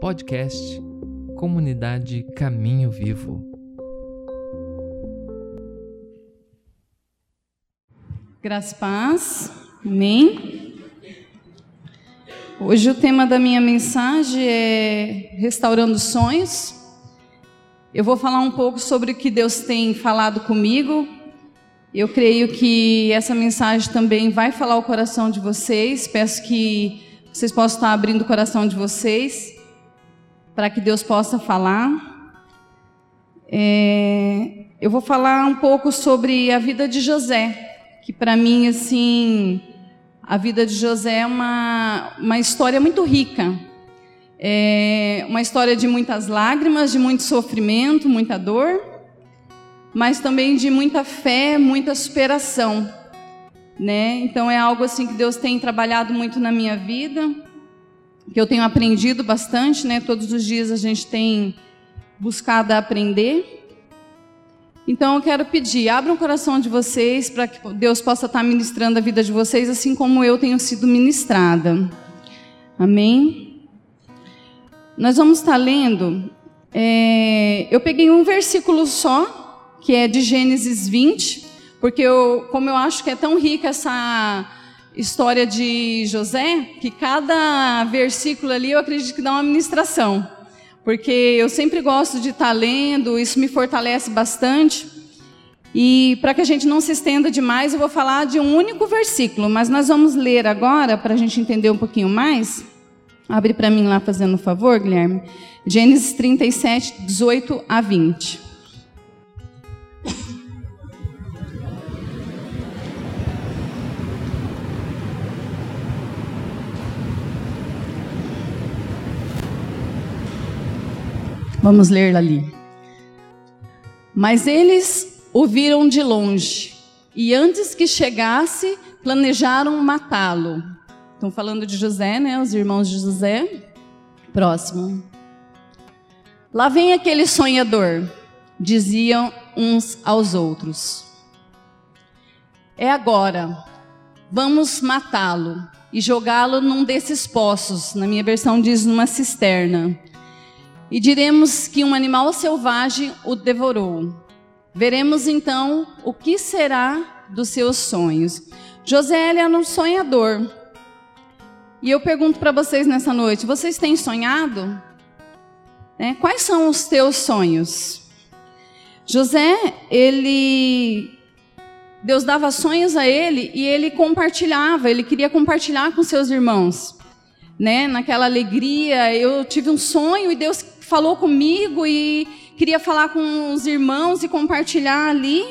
Podcast Comunidade Caminho Vivo. Graças paz. Amém. Hoje o tema da minha mensagem é restaurando sonhos. Eu vou falar um pouco sobre o que Deus tem falado comigo. Eu creio que essa mensagem também vai falar o coração de vocês. Peço que vocês possam estar abrindo o coração de vocês para que Deus possa falar. É, eu vou falar um pouco sobre a vida de José, que para mim, assim, a vida de José é uma, uma história muito rica. É uma história de muitas lágrimas, de muito sofrimento, muita dor, mas também de muita fé, muita superação. Né? Então é algo assim que Deus tem trabalhado muito na minha vida que eu tenho aprendido bastante, né? Todos os dias a gente tem buscado aprender. Então eu quero pedir, abram o coração de vocês para que Deus possa estar ministrando a vida de vocês, assim como eu tenho sido ministrada. Amém? Nós vamos estar lendo. É, eu peguei um versículo só, que é de Gênesis 20, porque eu, como eu acho que é tão rica essa história de José, que cada versículo ali eu acredito que dá uma ministração. Porque eu sempre gosto de estar lendo, isso me fortalece bastante. E para que a gente não se estenda demais, eu vou falar de um único versículo, mas nós vamos ler agora, para a gente entender um pouquinho mais. Abre para mim lá, fazendo um favor, Guilherme. Gênesis 37, 18 a 20. Vamos ler ali. Mas eles o viram de longe e antes que chegasse, planejaram matá-lo. Estão falando de José, né? Os irmãos de José. Próximo. Lá vem aquele sonhador, diziam uns aos outros. É agora. Vamos matá-lo e jogá-lo num desses poços. Na minha versão diz numa cisterna e diremos que um animal selvagem o devorou. Veremos então o que será dos seus sonhos. José era um sonhador. E eu pergunto para vocês nessa noite: vocês têm sonhado? É, quais são os teus sonhos? José, ele. Deus dava sonhos a ele e ele compartilhava, ele queria compartilhar com seus irmãos. Né? Naquela alegria, eu tive um sonho e Deus falou comigo e queria falar com os irmãos e compartilhar ali.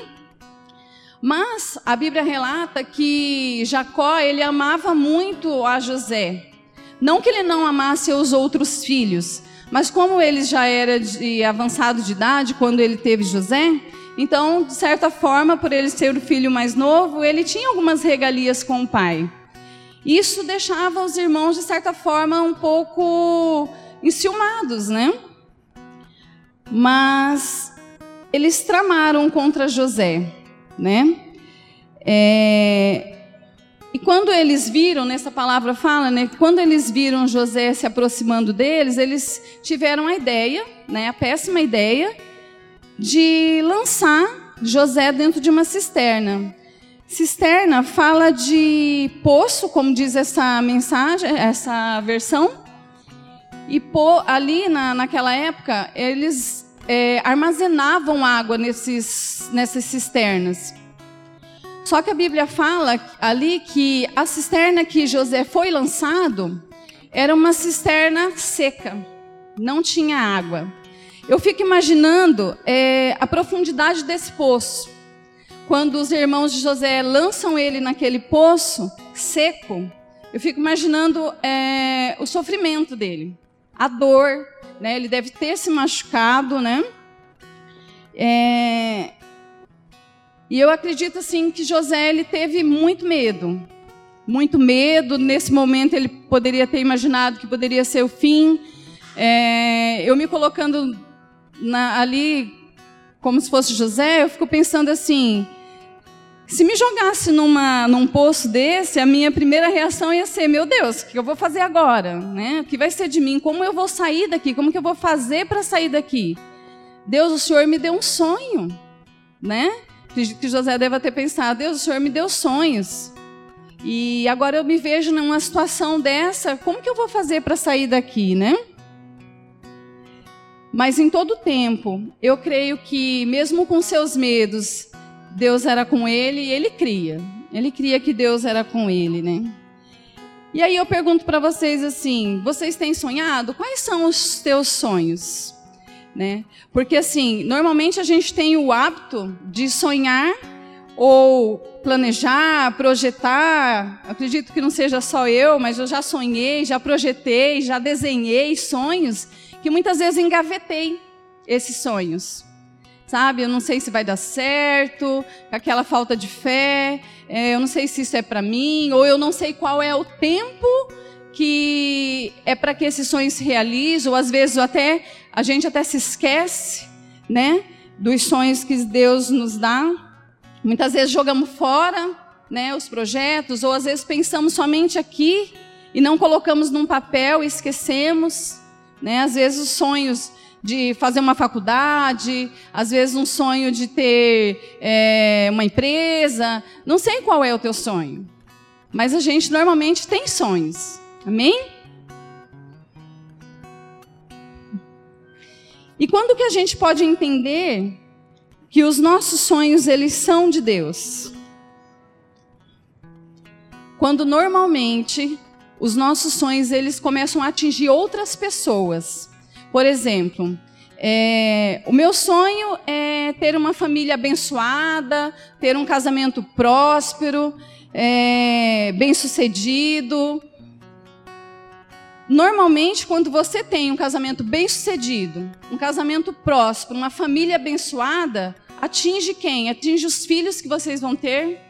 Mas a Bíblia relata que Jacó, ele amava muito a José. Não que ele não amasse os outros filhos, mas como ele já era de avançado de idade quando ele teve José, então, de certa forma, por ele ser o filho mais novo, ele tinha algumas regalias com o pai. Isso deixava os irmãos, de certa forma, um pouco enciumados, né? Mas eles tramaram contra José, né? É, e quando eles viram, nessa palavra fala, né? Quando eles viram José se aproximando deles, eles tiveram a ideia, né? A péssima ideia de lançar José dentro de uma cisterna. Cisterna fala de poço, como diz essa mensagem, essa versão, e pô, ali na, naquela época, eles é, armazenavam água nesses, nessas cisternas. Só que a Bíblia fala ali que a cisterna que José foi lançado era uma cisterna seca, não tinha água. Eu fico imaginando é, a profundidade desse poço. Quando os irmãos de José lançam ele naquele poço seco, eu fico imaginando é, o sofrimento dele a dor, né? Ele deve ter se machucado, né? É... E eu acredito assim que José ele teve muito medo, muito medo. Nesse momento ele poderia ter imaginado que poderia ser o fim. É... Eu me colocando na, ali como se fosse José, eu fico pensando assim: Se me jogasse numa, num poço desse, a minha primeira reação ia ser: meu Deus, o que eu vou fazer agora? Né? O que vai ser de mim? Como eu vou sair daqui? Como que eu vou fazer para sair daqui? Deus, o Senhor me deu um sonho, né? Que José deve ter pensado: Deus, o Senhor me deu sonhos. E agora eu me vejo numa situação dessa, como que eu vou fazer para sair daqui, né? Mas em todo tempo, eu creio que mesmo com seus medos, Deus era com ele e ele cria. Ele cria que Deus era com ele, né? E aí eu pergunto para vocês assim, vocês têm sonhado? Quais são os teus sonhos? Né? Porque assim, normalmente a gente tem o hábito de sonhar ou planejar, projetar. Acredito que não seja só eu, mas eu já sonhei, já projetei, já desenhei sonhos que muitas vezes engavetei esses sonhos. Sabe, eu não sei se vai dar certo, aquela falta de fé, é, eu não sei se isso é para mim, ou eu não sei qual é o tempo que é para que esses sonhos se realizem, ou às vezes até a gente até se esquece, né, dos sonhos que Deus nos dá. Muitas vezes jogamos fora né, os projetos, ou às vezes pensamos somente aqui e não colocamos num papel esquecemos. Né? Às vezes os sonhos de fazer uma faculdade, às vezes um sonho de ter é, uma empresa. Não sei qual é o teu sonho, mas a gente normalmente tem sonhos. Amém? E quando que a gente pode entender que os nossos sonhos eles são de Deus. Quando normalmente os nossos sonhos eles começam a atingir outras pessoas. Por exemplo, é, o meu sonho é ter uma família abençoada, ter um casamento próspero, é, bem sucedido. Normalmente, quando você tem um casamento bem sucedido, um casamento próspero, uma família abençoada, atinge quem? Atinge os filhos que vocês vão ter.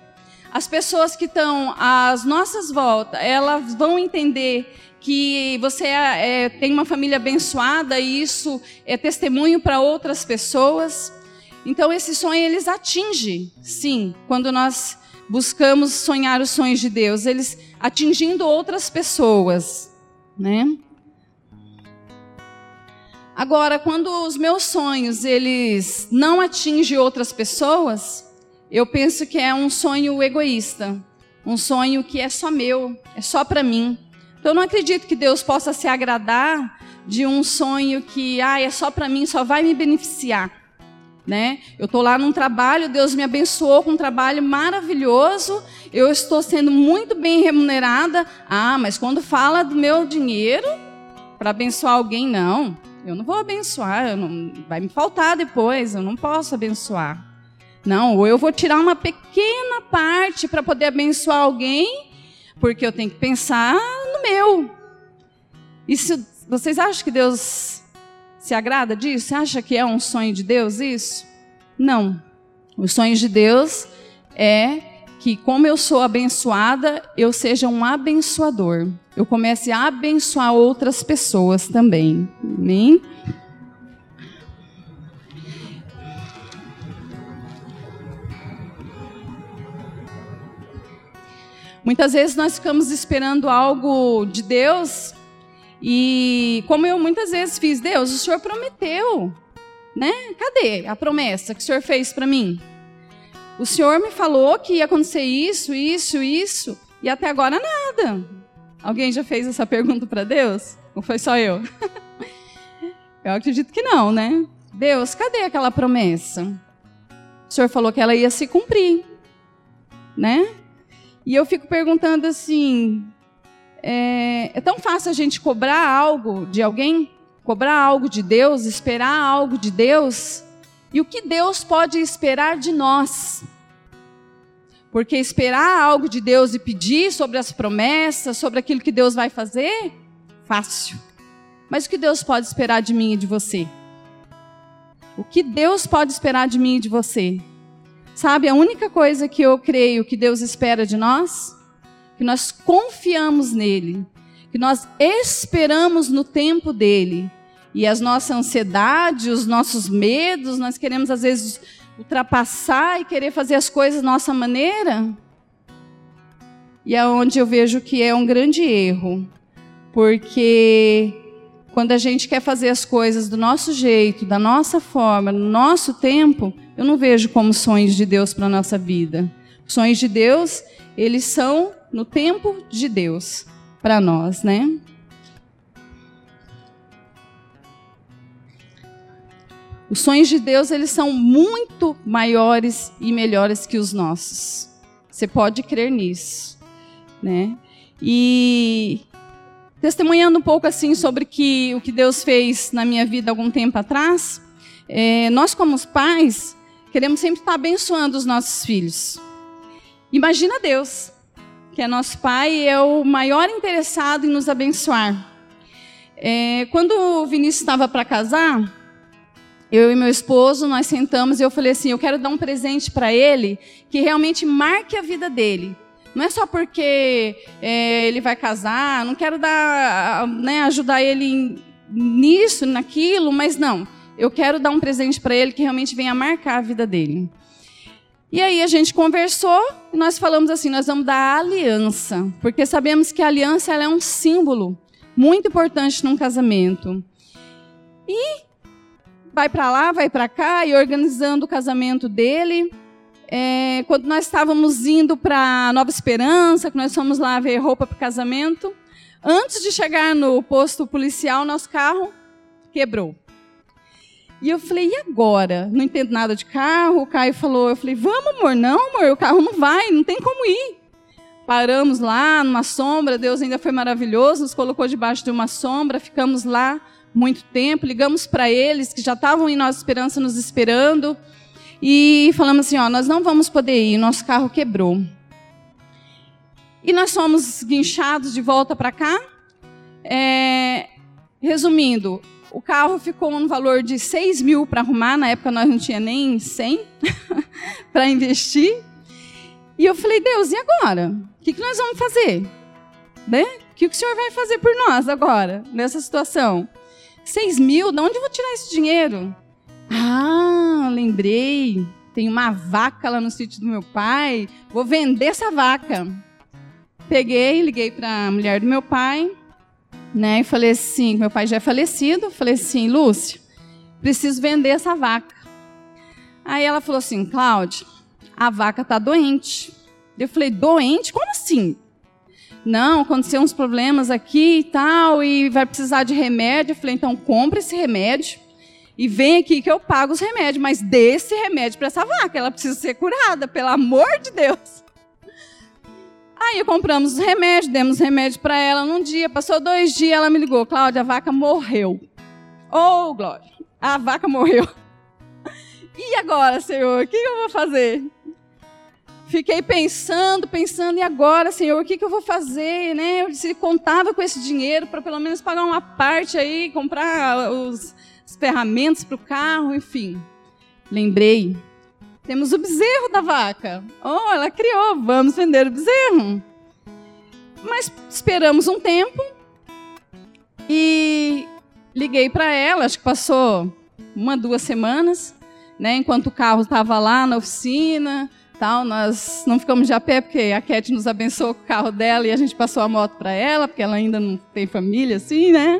As pessoas que estão às nossas voltas, elas vão entender que você é, é, tem uma família abençoada e isso é testemunho para outras pessoas. Então, esse sonho eles atingem, sim, quando nós buscamos sonhar os sonhos de Deus, eles atingindo outras pessoas né? Agora, quando os meus sonhos eles não atingem outras pessoas, eu penso que é um sonho egoísta, um sonho que é só meu, é só para mim. Então, eu não acredito que Deus possa se agradar de um sonho que, ah, é só para mim, só vai me beneficiar. Né? Eu estou lá num trabalho, Deus me abençoou com um trabalho maravilhoso, eu estou sendo muito bem remunerada. Ah, mas quando fala do meu dinheiro para abençoar alguém, não. Eu não vou abençoar, não, vai me faltar depois, eu não posso abençoar. Não, ou eu vou tirar uma pequena parte para poder abençoar alguém, porque eu tenho que pensar meu. Isso, vocês acham que Deus se agrada disso? Você acha que é um sonho de Deus isso? Não. O sonho de Deus é que, como eu sou abençoada, eu seja um abençoador. Eu comece a abençoar outras pessoas também. Amém? Muitas vezes nós ficamos esperando algo de Deus e como eu muitas vezes fiz, Deus, o Senhor prometeu, né? Cadê a promessa que o Senhor fez para mim? O Senhor me falou que ia acontecer isso, isso, isso, e até agora nada. Alguém já fez essa pergunta para Deus? Ou foi só eu? eu acredito que não, né? Deus, cadê aquela promessa? O Senhor falou que ela ia se cumprir, né? E eu fico perguntando assim: é, é tão fácil a gente cobrar algo de alguém, cobrar algo de Deus, esperar algo de Deus, e o que Deus pode esperar de nós? Porque esperar algo de Deus e pedir sobre as promessas, sobre aquilo que Deus vai fazer, fácil. Mas o que Deus pode esperar de mim e de você? O que Deus pode esperar de mim e de você? Sabe, a única coisa que eu creio que Deus espera de nós que nós confiamos nele, que nós esperamos no tempo dele. E as nossas ansiedades, os nossos medos, nós queremos às vezes ultrapassar e querer fazer as coisas da nossa maneira. E é onde eu vejo que é um grande erro, porque quando a gente quer fazer as coisas do nosso jeito, da nossa forma, no nosso tempo, eu não vejo como sonhos de Deus para a nossa vida. Os sonhos de Deus, eles são no tempo de Deus para nós, né? Os sonhos de Deus, eles são muito maiores e melhores que os nossos. Você pode crer nisso, né? E testemunhando um pouco assim sobre que, o que Deus fez na minha vida algum tempo atrás, é, nós como pais queremos sempre estar abençoando os nossos filhos. Imagina Deus, que é nosso pai e é o maior interessado em nos abençoar. É, quando o Vinícius estava para casar, eu e meu esposo, nós sentamos e eu falei assim: eu quero dar um presente para ele que realmente marque a vida dele. Não é só porque é, ele vai casar, não quero dar, né, ajudar ele nisso, naquilo, mas não. Eu quero dar um presente para ele que realmente venha marcar a vida dele. E aí a gente conversou e nós falamos assim: nós vamos dar aliança, porque sabemos que a aliança é um símbolo muito importante num casamento. E vai para lá, vai para cá, e organizando o casamento dele. É, quando nós estávamos indo para Nova Esperança, que nós fomos lá ver roupa para casamento, antes de chegar no posto policial, nosso carro quebrou. E eu falei, e agora? Não entendo nada de carro. O Caio falou, eu falei, vamos, amor. Não, amor, o carro não vai, não tem como ir. Paramos lá, numa sombra, Deus ainda foi maravilhoso, nos colocou debaixo de uma sombra, ficamos lá muito tempo, ligamos para eles que já estavam em Nossa Esperança nos esperando e falamos assim, ó, nós não vamos poder ir, nosso carro quebrou. E nós fomos guinchados de volta para cá. É, resumindo, o carro ficou no valor de 6 mil para arrumar, na época nós não tinha nem 100 para investir. E eu falei, Deus, e agora? O que, que nós vamos fazer? Né? O que, que o Senhor vai fazer por nós agora, nessa situação? 6 mil, de onde eu vou tirar esse dinheiro? Ah, lembrei. Tem uma vaca lá no sítio do meu pai. Vou vender essa vaca. Peguei, liguei para a mulher do meu pai, né? E falei assim, meu pai já é falecido. Falei assim, Lúcio, preciso vender essa vaca. Aí ela falou assim, Cláudia, a vaca tá doente. Eu falei, doente? Como assim? Não, aconteceu uns problemas aqui e tal, e vai precisar de remédio. Eu falei, então compre esse remédio e vem aqui que eu pago os remédios, mas dê esse remédio para essa vaca, ela precisa ser curada, pelo amor de Deus. Aí compramos os remédios, demos remédio para ela num dia, passou dois dias, ela me ligou, Cláudia, a vaca morreu. Oh, Glória, a vaca morreu. E agora, Senhor, o que eu vou fazer? Fiquei pensando, pensando, e agora, Senhor, o que, eu vou fazer? Né? Eu se contava com esse dinheiro para pelo menos pagar uma parte aí, comprar os, as ferramentas para o carro, enfim. Lembrei, temos o bezerro da vaca. Oh, ela criou, vamos vender o bezerro. Mas esperamos um tempo e liguei para ela, acho que passou uma, duas semanas, né, enquanto o carro estava lá na oficina, Tal, nós não ficamos de a pé porque a Cat nos abençoou com o carro dela e a gente passou a moto para ela, porque ela ainda não tem família assim, né?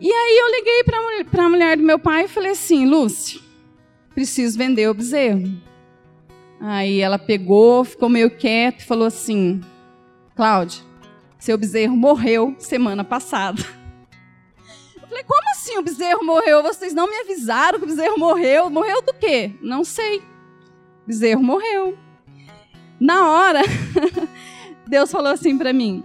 E aí eu liguei para a mulher do meu pai e falei assim, Lúcia, preciso vender o bezerro. Aí ela pegou, ficou meio quieta e falou assim, Cláudia, seu bezerro morreu semana passada. Eu falei, como assim o bezerro morreu? Vocês não me avisaram que o bezerro morreu? Morreu do quê? Não sei bezerro morreu. Na hora, Deus falou assim para mim,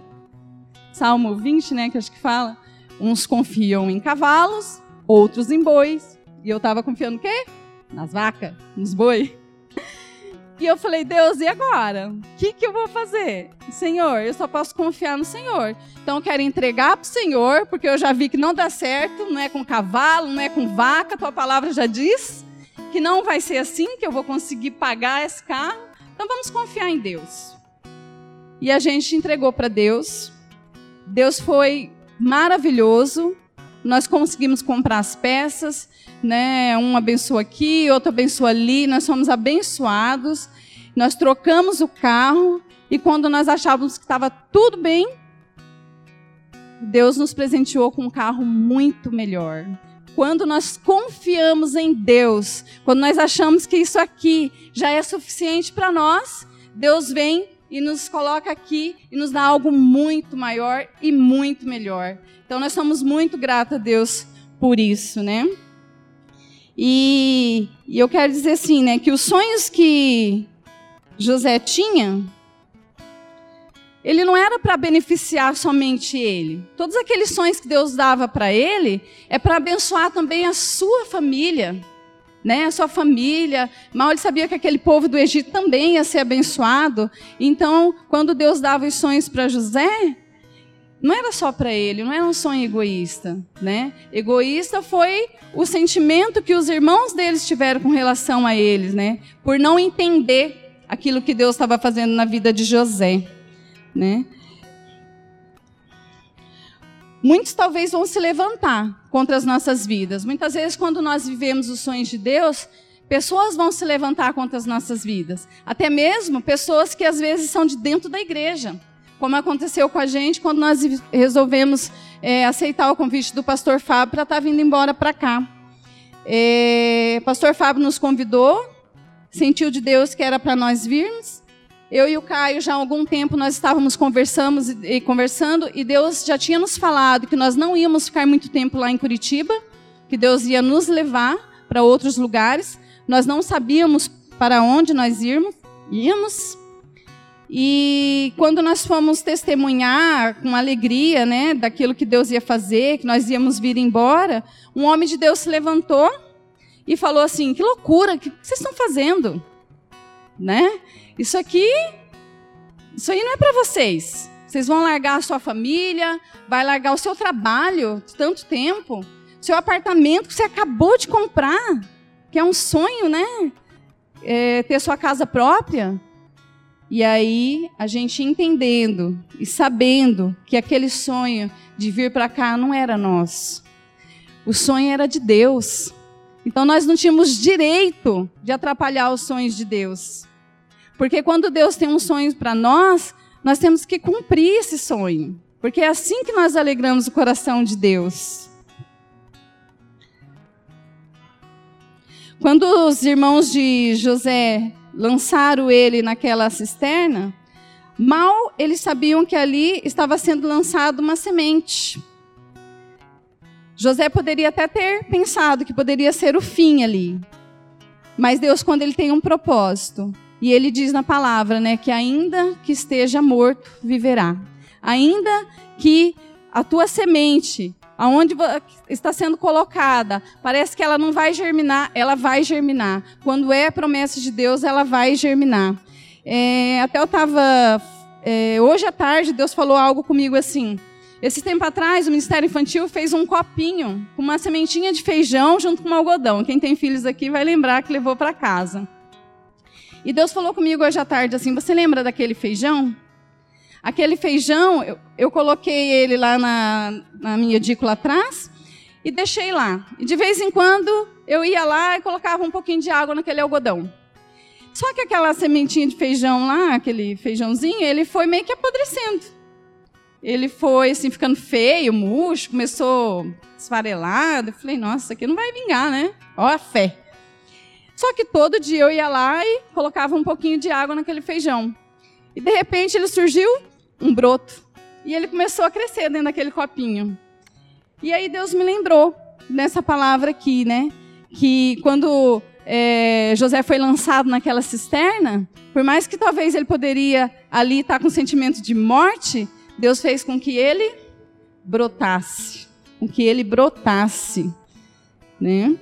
Salmo 20, né, que acho que fala, uns confiam em cavalos, outros em bois. E eu estava confiando o quê? Nas vacas, nos boi. E eu falei, Deus, e agora? O que, que eu vou fazer? Senhor, eu só posso confiar no Senhor. Então eu quero entregar para o Senhor, porque eu já vi que não dá certo, não é com cavalo, não é com vaca, tua palavra já diz que não vai ser assim que eu vou conseguir pagar esse carro. Então vamos confiar em Deus. E a gente entregou para Deus. Deus foi maravilhoso. Nós conseguimos comprar as peças, né? Um abençoa aqui, outro abençoa ali, nós somos abençoados. Nós trocamos o carro e quando nós achávamos que estava tudo bem, Deus nos presenteou com um carro muito melhor. Quando nós confiamos em Deus, quando nós achamos que isso aqui já é suficiente para nós, Deus vem e nos coloca aqui e nos dá algo muito maior e muito melhor. Então nós somos muito gratos a Deus por isso, né? E, e eu quero dizer assim, né, que os sonhos que José tinha, ele não era para beneficiar somente ele. Todos aqueles sonhos que Deus dava para ele é para abençoar também a sua família, né? A sua família. Mal ele sabia que aquele povo do Egito também ia ser abençoado. Então, quando Deus dava os sonhos para José, não era só para ele, não era um sonho egoísta, né? Egoísta foi o sentimento que os irmãos deles tiveram com relação a eles, né? Por não entender aquilo que Deus estava fazendo na vida de José, né? Muitos talvez vão se levantar contra as nossas vidas. Muitas vezes, quando nós vivemos os sonhos de Deus, pessoas vão se levantar contra as nossas vidas. Até mesmo pessoas que às vezes são de dentro da igreja como aconteceu com a gente quando nós resolvemos é, aceitar o convite do pastor Fábio para estar tá vindo embora para cá. É, pastor Fábio nos convidou, sentiu de Deus que era para nós virmos. Eu e o Caio, já há algum tempo, nós estávamos conversando e conversando, e Deus já tinha nos falado que nós não íamos ficar muito tempo lá em Curitiba, que Deus ia nos levar para outros lugares. Nós não sabíamos para onde nós íamos, íamos e quando nós fomos testemunhar com alegria, né, daquilo que Deus ia fazer, que nós íamos vir embora, um homem de Deus se levantou e falou assim: "Que loucura, o que vocês estão fazendo?" Né? Isso aqui isso aí não é para vocês. Vocês vão largar a sua família, vai largar o seu trabalho de tanto tempo, seu apartamento que você acabou de comprar, que é um sonho, né? É, ter sua casa própria. E aí, a gente entendendo e sabendo que aquele sonho de vir para cá não era nosso. O sonho era de Deus. Então nós não tínhamos direito de atrapalhar os sonhos de Deus. Porque quando Deus tem um sonho para nós, nós temos que cumprir esse sonho. Porque é assim que nós alegramos o coração de Deus. Quando os irmãos de José lançaram ele naquela cisterna, mal eles sabiam que ali estava sendo lançada uma semente. José poderia até ter pensado que poderia ser o fim ali. Mas Deus, quando ele tem um propósito, e ele diz na palavra, né, que ainda que esteja morto, viverá. Ainda que a tua semente aonde está sendo colocada, parece que ela não vai germinar, ela vai germinar. Quando é promessa de Deus, ela vai germinar. É, até eu estava. É, hoje à tarde, Deus falou algo comigo assim. Esse tempo atrás, o Ministério Infantil fez um copinho com uma sementinha de feijão junto com um algodão. Quem tem filhos aqui vai lembrar que levou para casa. E Deus falou comigo hoje à tarde assim: Você lembra daquele feijão? Aquele feijão, eu, eu coloquei ele lá na, na minha edícula atrás e deixei lá. E de vez em quando eu ia lá e colocava um pouquinho de água naquele algodão. Só que aquela sementinha de feijão lá, aquele feijãozinho, ele foi meio que apodrecendo. Ele foi assim ficando feio, murcho, começou esfarelado. Eu falei, nossa, isso aqui não vai vingar, né? Ó a fé. Só que todo dia eu ia lá e colocava um pouquinho de água naquele feijão. E de repente ele surgiu um broto. E ele começou a crescer dentro daquele copinho. E aí Deus me lembrou nessa palavra aqui, né? Que quando é, José foi lançado naquela cisterna, por mais que talvez ele poderia ali estar com sentimento de morte, Deus fez com que ele brotasse, com que ele brotasse, né?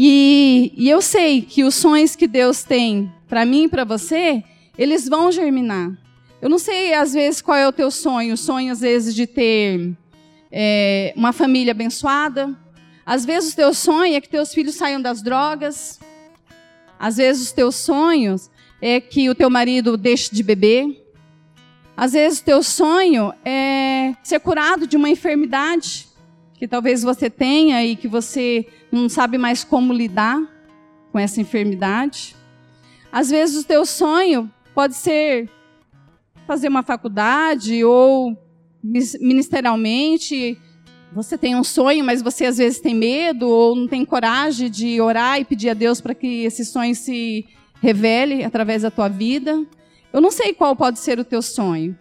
E, e eu sei que os sonhos que Deus tem para mim e para você, eles vão germinar. Eu não sei, às vezes, qual é o teu sonho. O sonho, às vezes, de ter é, uma família abençoada. Às vezes, o teu sonho é que teus filhos saiam das drogas. Às vezes, os teus sonhos é que o teu marido deixe de beber. Às vezes o teu sonho é ser curado de uma enfermidade que talvez você tenha e que você não sabe mais como lidar com essa enfermidade. Às vezes o teu sonho pode ser fazer uma faculdade ou ministerialmente você tem um sonho, mas você às vezes tem medo ou não tem coragem de orar e pedir a Deus para que esse sonho se revele através da tua vida. Eu não sei qual pode ser o teu sonho.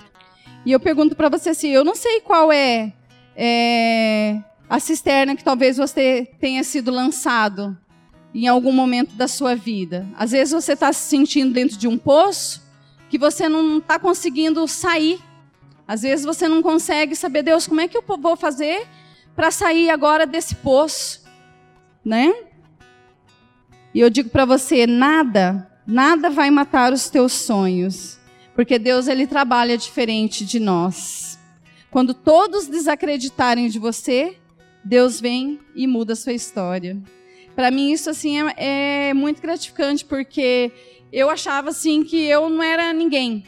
E eu pergunto para você assim: eu não sei qual é, é a cisterna que talvez você tenha sido lançado em algum momento da sua vida. Às vezes você está se sentindo dentro de um poço que você não está conseguindo sair. Às vezes você não consegue saber, Deus, como é que eu vou fazer para sair agora desse poço, né? E eu digo para você, nada Nada vai matar os teus sonhos, porque Deus ele trabalha diferente de nós. Quando todos desacreditarem de você, Deus vem e muda a sua história. Para mim isso assim é, é muito gratificante porque eu achava assim que eu não era ninguém.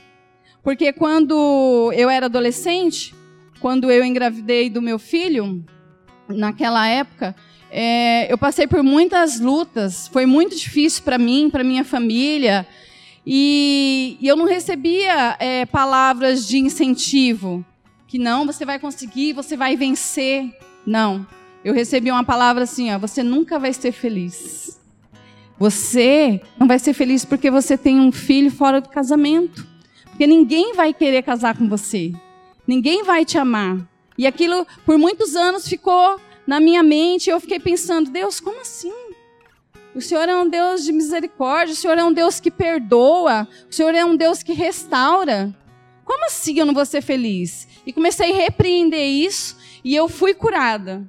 Porque quando eu era adolescente, quando eu engravidei do meu filho, naquela época, é, eu passei por muitas lutas, foi muito difícil para mim, para minha família, e, e, eu não recebia é, palavras de incentivo, que não, você vai conseguir, você vai vencer. Não, eu recebi uma palavra assim: ó, você nunca vai ser feliz. Você não vai ser feliz porque você tem um filho fora do casamento, porque ninguém vai querer casar com você, ninguém vai te amar. E aquilo por muitos anos ficou na minha mente, eu fiquei pensando: Deus, como assim? O Senhor é um Deus de misericórdia, o Senhor é um Deus que perdoa, o Senhor é um Deus que restaura. Como assim eu não vou ser feliz? E comecei a repreender isso e eu fui curada.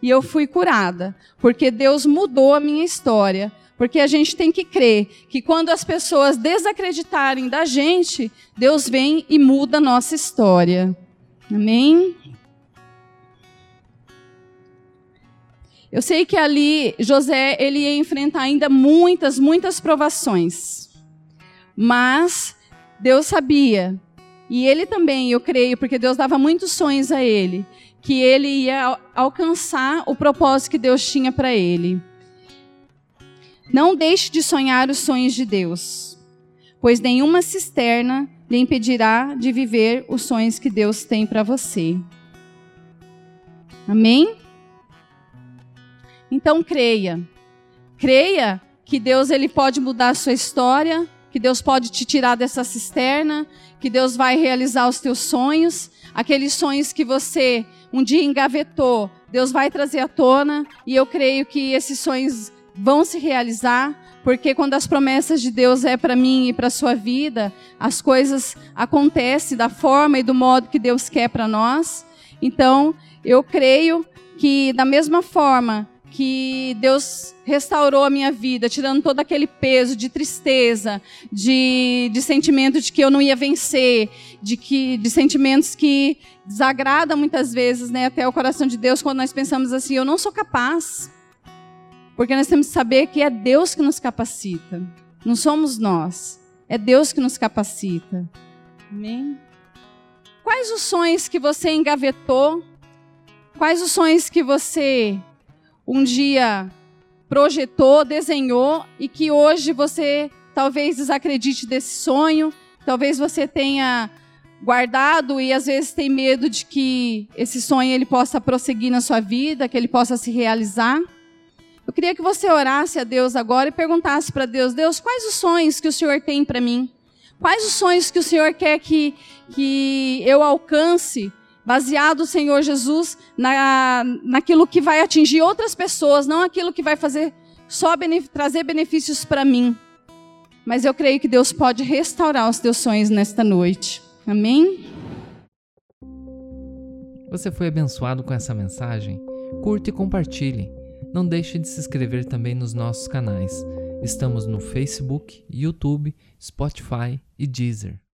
E eu fui curada, porque Deus mudou a minha história. Porque a gente tem que crer que quando as pessoas desacreditarem da gente, Deus vem e muda a nossa história. Amém? Eu sei que ali José ele ia enfrentar ainda muitas, muitas provações. Mas Deus sabia, e ele também, eu creio, porque Deus dava muitos sonhos a ele, que ele ia alcançar o propósito que Deus tinha para ele. Não deixe de sonhar os sonhos de Deus, pois nenhuma cisterna lhe impedirá de viver os sonhos que Deus tem para você. Amém? Então creia. Creia que Deus ele pode mudar a sua história, que Deus pode te tirar dessa cisterna, que Deus vai realizar os teus sonhos, aqueles sonhos que você um dia engavetou, Deus vai trazer à tona, e eu creio que esses sonhos vão se realizar, porque quando as promessas de Deus é para mim e para sua vida, as coisas acontecem da forma e do modo que Deus quer para nós. Então, eu creio que da mesma forma que Deus restaurou a minha vida, tirando todo aquele peso de tristeza, de, de sentimento de que eu não ia vencer, de que de sentimentos que desagradam muitas vezes, né, até o coração de Deus quando nós pensamos assim, eu não sou capaz. Porque nós temos que saber que é Deus que nos capacita, não somos nós. É Deus que nos capacita. Amém? Quais os sonhos que você engavetou? Quais os sonhos que você um dia projetou, desenhou e que hoje você talvez desacredite desse sonho, talvez você tenha guardado e às vezes tem medo de que esse sonho ele possa prosseguir na sua vida, que ele possa se realizar. Eu queria que você orasse a Deus agora e perguntasse para Deus: Deus, quais os sonhos que o Senhor tem para mim? Quais os sonhos que o Senhor quer que, que eu alcance baseado, Senhor Jesus, na, naquilo que vai atingir outras pessoas, não aquilo que vai fazer só trazer benefícios para mim. Mas eu creio que Deus pode restaurar os teus sonhos nesta noite. Amém? Você foi abençoado com essa mensagem? Curte e compartilhe. Não deixe de se inscrever também nos nossos canais. Estamos no Facebook, YouTube, Spotify e Deezer.